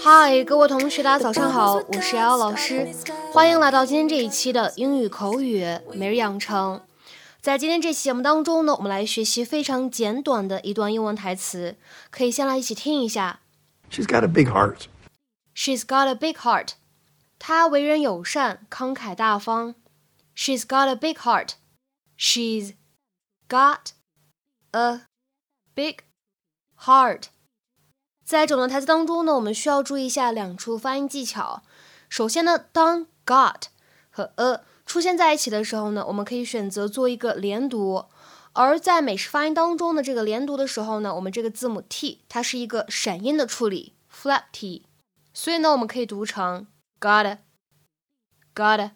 嗨，各位同学，大家早上好，我是瑶瑶老师，欢迎来到今天这一期的英语口语每日养成。在今天这期节目当中呢，我们来学习非常简短的一段英文台词，可以先来一起听一下。She's got a big heart. She's got a big heart. 她为人友善，慷慨大方。She's got a big heart. She's got a big heart. 在整段台词当中呢，我们需要注意一下两处发音技巧。首先呢，当 got 和 a 出现在一起的时候呢，我们可以选择做一个连读。而在美式发音当中的，这个连读的时候呢，我们这个字母 t 它是一个闪音的处理，flap t，所以呢，我们可以读成 got，got。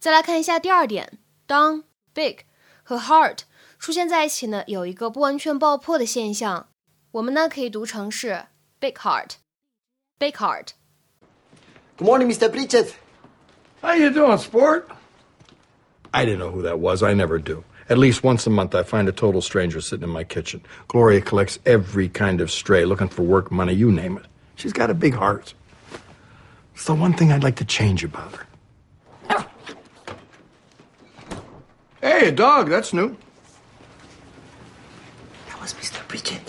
再来看一下第二点，当 big 和 heart 出现在一起呢，有一个不完全爆破的现象。我们呢可以读成是 big heart，big heart。Good morning, Mr. Pritchett. How you doing, sport? I didn't know who that was. I never do. At least once a month, I find a total stranger sitting in my kitchen. Gloria collects every kind of stray, looking for work, money, you name it. She's got a big heart. It's the one thing I'd like to change about her. Hey, a dog. That's new. That was Mr. Pritchett.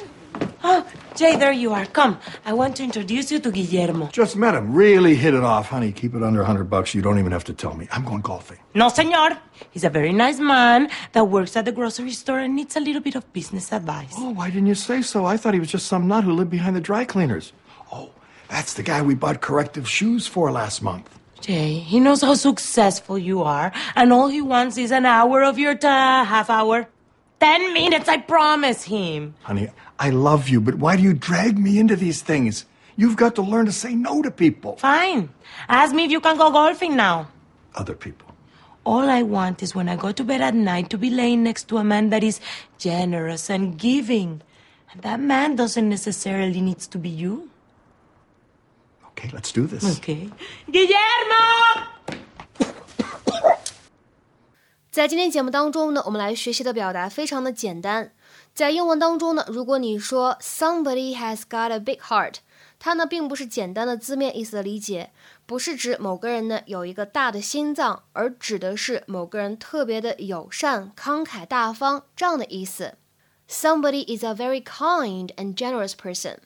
Oh, Jay, there you are. Come, I want to introduce you to Guillermo. Just met him. Really hit it off, honey. Keep it under a hundred bucks. You don't even have to tell me. I'm going golfing. No, senor. He's a very nice man that works at the grocery store and needs a little bit of business advice. Oh, why didn't you say so? I thought he was just some nut who lived behind the dry cleaners. Oh, that's the guy we bought corrective shoes for last month. Jay, he knows how successful you are, and all he wants is an hour of your time, half hour. Ten minutes, I promise him. Honey, I love you, but why do you drag me into these things? You've got to learn to say no to people. Fine. Ask me if you can go golfing now. Other people. All I want is when I go to bed at night to be laying next to a man that is generous and giving. And that man doesn't necessarily needs to be you. Okay, let's do this. Okay. Guillermo! 在今天节目当中呢，我们来学习的表达非常的简单。在英文当中呢，如果你说 somebody has got a big heart，它呢并不是简单的字面意思的理解，不是指某个人呢有一个大的心脏，而指的是某个人特别的友善、慷慨大方这样的意思。Somebody is a very kind and generous person。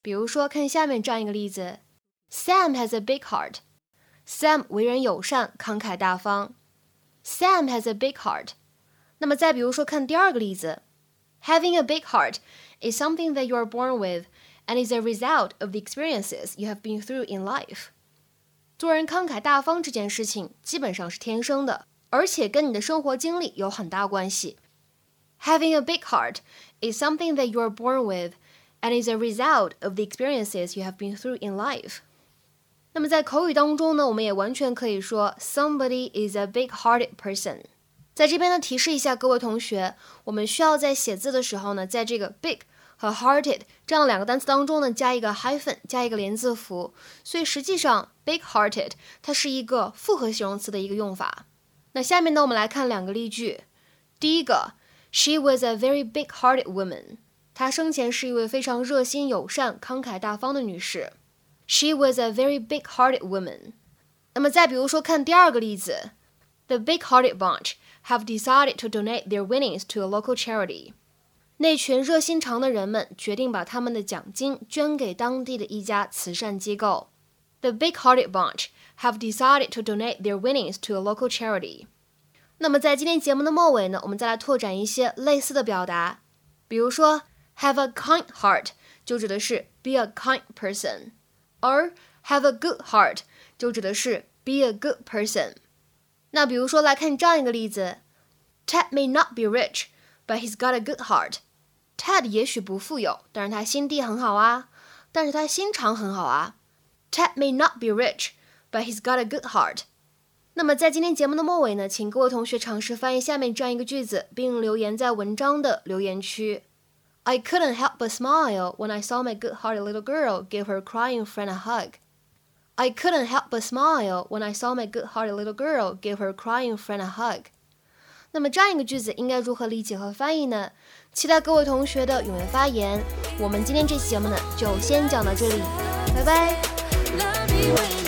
比如说，看下面这样一个例子：Sam has a big heart。Sam 为人友善、慷慨大方。Sam has a big heart。那么再比如说，看第二个例子。Having a big heart is something that you are born with and is a result of the experiences you have been through in life. 做人慷慨大方这件事情基本上是天生的，而且跟你的生活经历有很大关系。Having a big heart is something that you are born with and is a result of the experiences you have been through in life. 那么在口语当中呢，我们也完全可以说 somebody is a big-hearted person。在这边呢，提示一下各位同学，我们需要在写字的时候呢，在这个 big 和 hearted 这样两个单词当中呢，加一个 hyphen，加一个连字符。所以实际上，big-hearted 它是一个复合形容词的一个用法。那下面呢，我们来看两个例句。第一个，She was a very big-hearted woman。她生前是一位非常热心、友善、慷慨大方的女士。She was a very big-hearted woman。那么再比如说，看第二个例子，The big-hearted bunch。have decided to donate their winnings to a local charity。那群热心肠的人们决定把他们的奖金捐给当地的一家慈善机构。The big-hearted bunch have decided to donate their winnings to a local charity。那么在今天节目的末尾呢，我们再来拓展一些类似的表达，比如说 have a kind heart 就指的是 be a kind person， 而 have a good heart 就指的是 be a good person。那比如说，来看这样一个例子：Ted may not be rich, but he's got a good heart. Ted 也许不富有，但是他心地很好啊，但是他心肠很好啊。Ted may not be rich, but he's got a good heart. 那么在今天节目的末尾呢，请各位同学尝试翻译下面这样一个句子，并留言在文章的留言区。I couldn't help but smile when I saw my good-hearted little girl give her crying friend a hug. I couldn't help but smile when I saw my good-hearted little girl give her crying friend a hug. 那么这样一个句子应该如何理解和翻译呢？期待各位同学的踊跃发言。我们今天这期节目呢，就先讲到这里，拜拜。